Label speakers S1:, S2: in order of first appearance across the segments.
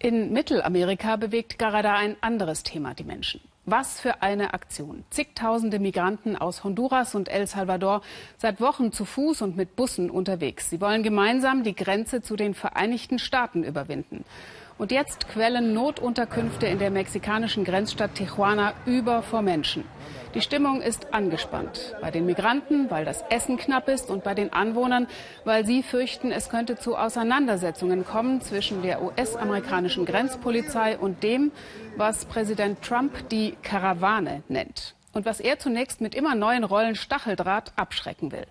S1: In Mittelamerika bewegt gerade ein anderes Thema die Menschen. Was für eine Aktion. Zigtausende Migranten aus Honduras und El Salvador seit Wochen zu Fuß und mit Bussen unterwegs. Sie wollen gemeinsam die Grenze zu den Vereinigten Staaten überwinden. Und jetzt quellen Notunterkünfte in der mexikanischen Grenzstadt Tijuana über vor Menschen. Die Stimmung ist angespannt. Bei den Migranten, weil das Essen knapp ist und bei den Anwohnern, weil sie fürchten, es könnte zu Auseinandersetzungen kommen zwischen der US-amerikanischen Grenzpolizei und dem, was Präsident Trump die Karawane nennt. Und was er zunächst mit immer neuen Rollen Stacheldraht abschrecken will.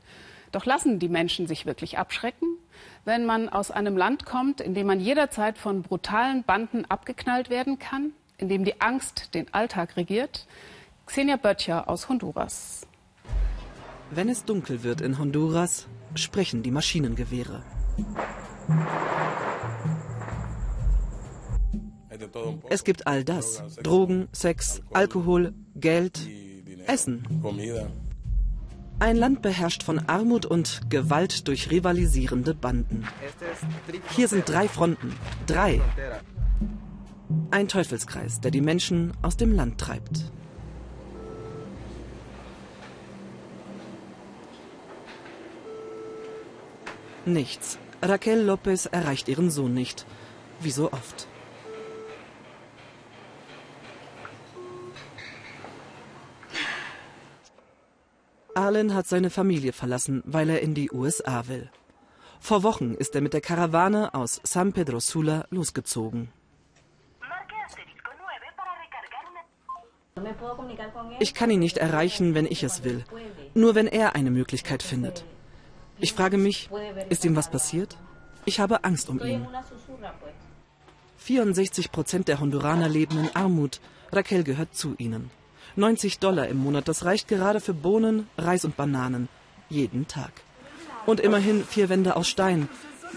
S1: Doch lassen die Menschen sich wirklich abschrecken? wenn man aus einem Land kommt, in dem man jederzeit von brutalen Banden abgeknallt werden kann, in dem die Angst den Alltag regiert? Xenia Böttcher aus Honduras.
S2: Wenn es dunkel wird in Honduras, sprechen die Maschinengewehre. Es gibt all das. Drogen, Sex, Alkohol, Geld, Essen. Ein Land beherrscht von Armut und Gewalt durch rivalisierende Banden. Hier sind drei Fronten. Drei. Ein Teufelskreis, der die Menschen aus dem Land treibt. Nichts. Raquel Lopez erreicht ihren Sohn nicht. Wie so oft. Arlen hat seine Familie verlassen, weil er in die USA will. Vor Wochen ist er mit der Karawane aus San Pedro Sula losgezogen. Ich kann ihn nicht erreichen, wenn ich es will. Nur wenn er eine Möglichkeit findet. Ich frage mich, ist ihm was passiert? Ich habe Angst um ihn. 64 Prozent der Honduraner leben in Armut. Raquel gehört zu ihnen. 90 Dollar im Monat, das reicht gerade für Bohnen, Reis und Bananen. Jeden Tag. Und immerhin vier Wände aus Stein.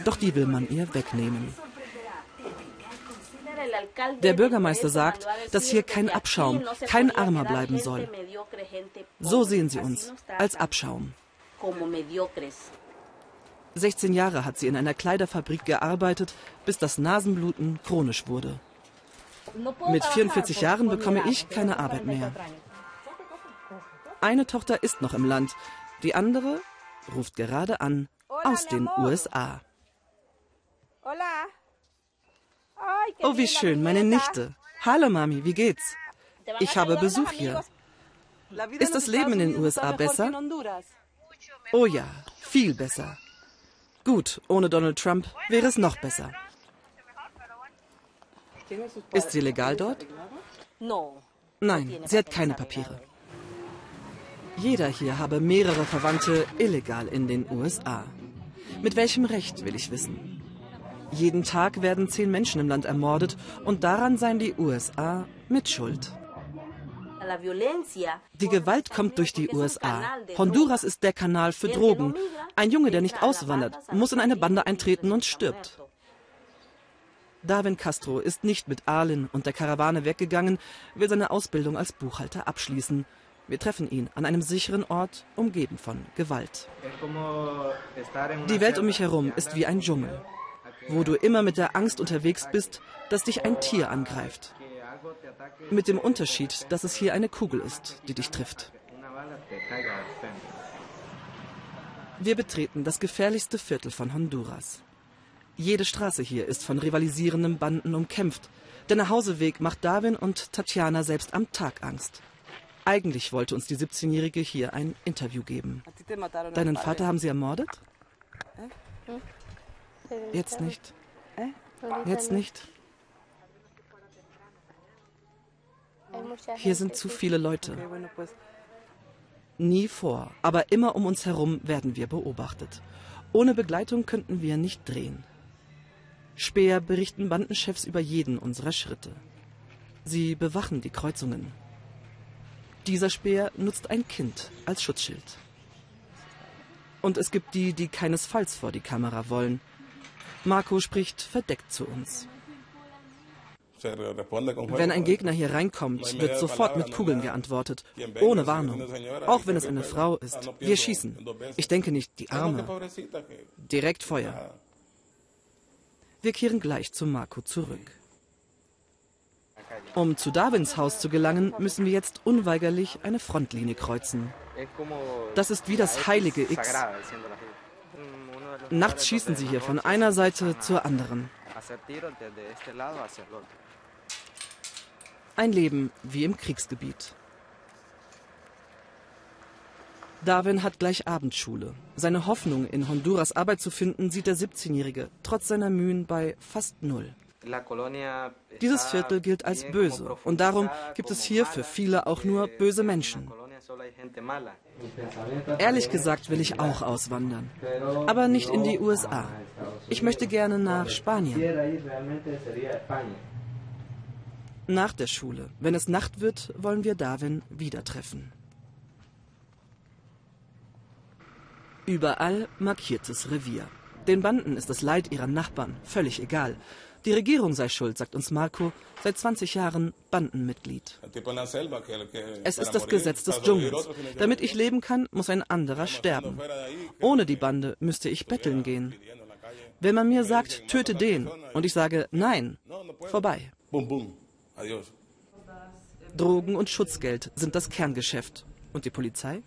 S2: Doch die will man ihr wegnehmen. Der Bürgermeister sagt, dass hier kein Abschaum, kein Armer bleiben soll. So sehen sie uns, als Abschaum. 16 Jahre hat sie in einer Kleiderfabrik gearbeitet, bis das Nasenbluten chronisch wurde. Mit 44 Jahren bekomme ich keine Arbeit mehr. Eine Tochter ist noch im Land, die andere ruft gerade an aus den USA. Oh, wie schön, meine Nichte. Hallo Mami, wie geht's? Ich habe Besuch hier. Ist das Leben in den USA besser? Oh ja, viel besser. Gut, ohne Donald Trump wäre es noch besser. Ist sie legal dort? Nein, sie hat keine Papiere. Jeder hier habe mehrere Verwandte illegal in den USA. Mit welchem Recht, will ich wissen. Jeden Tag werden zehn Menschen im Land ermordet und daran seien die USA mit Schuld. Die Gewalt kommt durch die USA. Honduras ist der Kanal für Drogen. Ein Junge, der nicht auswandert, muss in eine Bande eintreten und stirbt. Darwin Castro ist nicht mit Arlen und der Karawane weggegangen, will seine Ausbildung als Buchhalter abschließen. Wir treffen ihn an einem sicheren Ort, umgeben von Gewalt. Die Welt um mich herum ist wie ein Dschungel, wo du immer mit der Angst unterwegs bist, dass dich ein Tier angreift. Mit dem Unterschied, dass es hier eine Kugel ist, die dich trifft. Wir betreten das gefährlichste Viertel von Honduras. Jede Straße hier ist von rivalisierenden Banden umkämpft. Der Nachhauseweg macht Darwin und Tatjana selbst am Tag Angst. Eigentlich wollte uns die 17-Jährige hier ein Interview geben. Deinen Vater haben sie ermordet? Jetzt nicht. Jetzt nicht. Hier sind zu viele Leute. Nie vor, aber immer um uns herum werden wir beobachtet. Ohne Begleitung könnten wir nicht drehen. Späher berichten Bandenchefs über jeden unserer Schritte. Sie bewachen die Kreuzungen. Dieser Speer nutzt ein Kind als Schutzschild. Und es gibt die, die keinesfalls vor die Kamera wollen. Marco spricht verdeckt zu uns. Wenn ein Gegner hier reinkommt, wird sofort mit Kugeln geantwortet, ohne Warnung. Auch wenn es eine Frau ist. Wir schießen. Ich denke nicht, die Arme. Direkt Feuer. Wir kehren gleich zu Marco zurück. Um zu Darwins Haus zu gelangen, müssen wir jetzt unweigerlich eine Frontlinie kreuzen. Das ist wie das heilige X. Nachts schießen sie hier von einer Seite zur anderen. Ein Leben wie im Kriegsgebiet. Darwin hat gleich Abendschule. Seine Hoffnung, in Honduras Arbeit zu finden, sieht der 17-Jährige trotz seiner Mühen bei fast null. Dieses Viertel gilt als böse und darum gibt es hier für viele auch nur böse Menschen. Ehrlich gesagt will ich auch auswandern, aber nicht in die USA. Ich möchte gerne nach Spanien. Nach der Schule, wenn es Nacht wird, wollen wir Darwin wieder treffen. Überall markiertes Revier. Den Banden ist das Leid ihrer Nachbarn völlig egal. Die Regierung sei schuld, sagt uns Marco, seit 20 Jahren Bandenmitglied. Es ist das Gesetz des Dschungels. Damit ich leben kann, muss ein anderer sterben. Ohne die Bande müsste ich betteln gehen. Wenn man mir sagt, töte den, und ich sage nein, vorbei. Drogen und Schutzgeld sind das Kerngeschäft. Und die Polizei?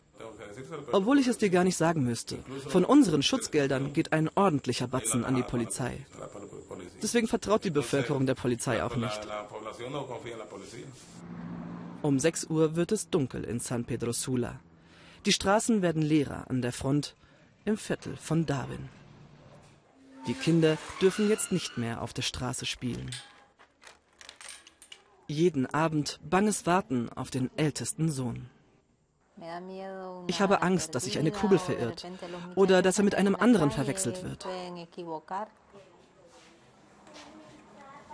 S2: Obwohl ich es dir gar nicht sagen müsste. Von unseren Schutzgeldern geht ein ordentlicher Batzen an die Polizei. Deswegen vertraut die Bevölkerung der Polizei auch nicht. Um 6 Uhr wird es dunkel in San Pedro Sula. Die Straßen werden leerer an der Front im Viertel von Darwin. Die Kinder dürfen jetzt nicht mehr auf der Straße spielen. Jeden Abend banges Warten auf den ältesten Sohn. Ich habe Angst, dass sich eine Kugel verirrt oder dass er mit einem anderen verwechselt wird.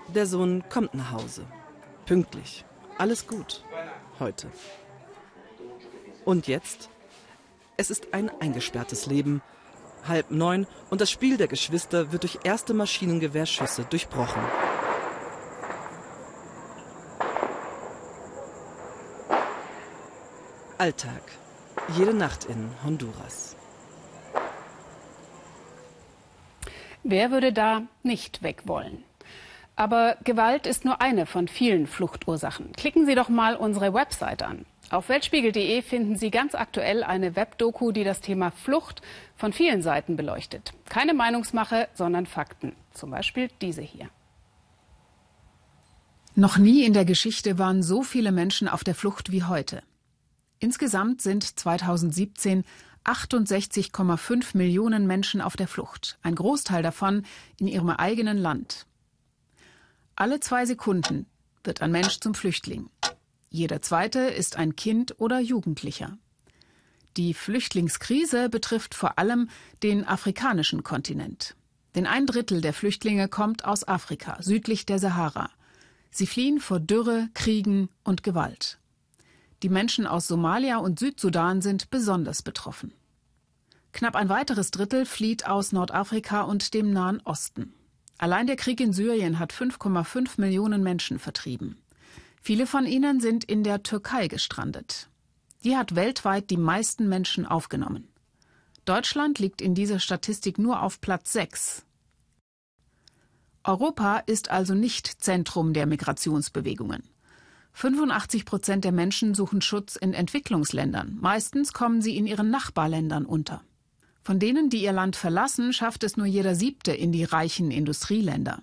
S2: Der Sohn kommt nach Hause. Pünktlich. Alles gut. Heute. Und jetzt? Es ist ein eingesperrtes Leben. Halb neun und das Spiel der Geschwister wird durch erste Maschinengewehrschüsse durchbrochen. Alltag. Jede Nacht in Honduras.
S3: Wer würde da nicht weg wollen? Aber Gewalt ist nur eine von vielen Fluchtursachen. Klicken Sie doch mal unsere Website an. Auf weltspiegel.de finden Sie ganz aktuell eine Webdoku, die das Thema Flucht von vielen Seiten beleuchtet. Keine Meinungsmache, sondern Fakten. Zum Beispiel diese hier.
S1: Noch nie in der Geschichte waren so viele Menschen auf der Flucht wie heute. Insgesamt sind 2017 68,5 Millionen Menschen auf der Flucht, ein Großteil davon in ihrem eigenen Land. Alle zwei Sekunden wird ein Mensch zum Flüchtling. Jeder zweite ist ein Kind oder Jugendlicher. Die Flüchtlingskrise betrifft vor allem den afrikanischen Kontinent. Denn ein Drittel der Flüchtlinge kommt aus Afrika, südlich der Sahara. Sie fliehen vor Dürre, Kriegen und Gewalt. Die Menschen aus Somalia und Südsudan sind besonders betroffen. Knapp ein weiteres Drittel flieht aus Nordafrika und dem Nahen Osten. Allein der Krieg in Syrien hat 5,5 Millionen Menschen vertrieben. Viele von ihnen sind in der Türkei gestrandet. Die hat weltweit die meisten Menschen aufgenommen. Deutschland liegt in dieser Statistik nur auf Platz 6. Europa ist also nicht Zentrum der Migrationsbewegungen. 85 Prozent der Menschen suchen Schutz in Entwicklungsländern. Meistens kommen sie in ihren Nachbarländern unter. Von denen, die ihr Land verlassen, schafft es nur jeder Siebte in die reichen Industrieländer.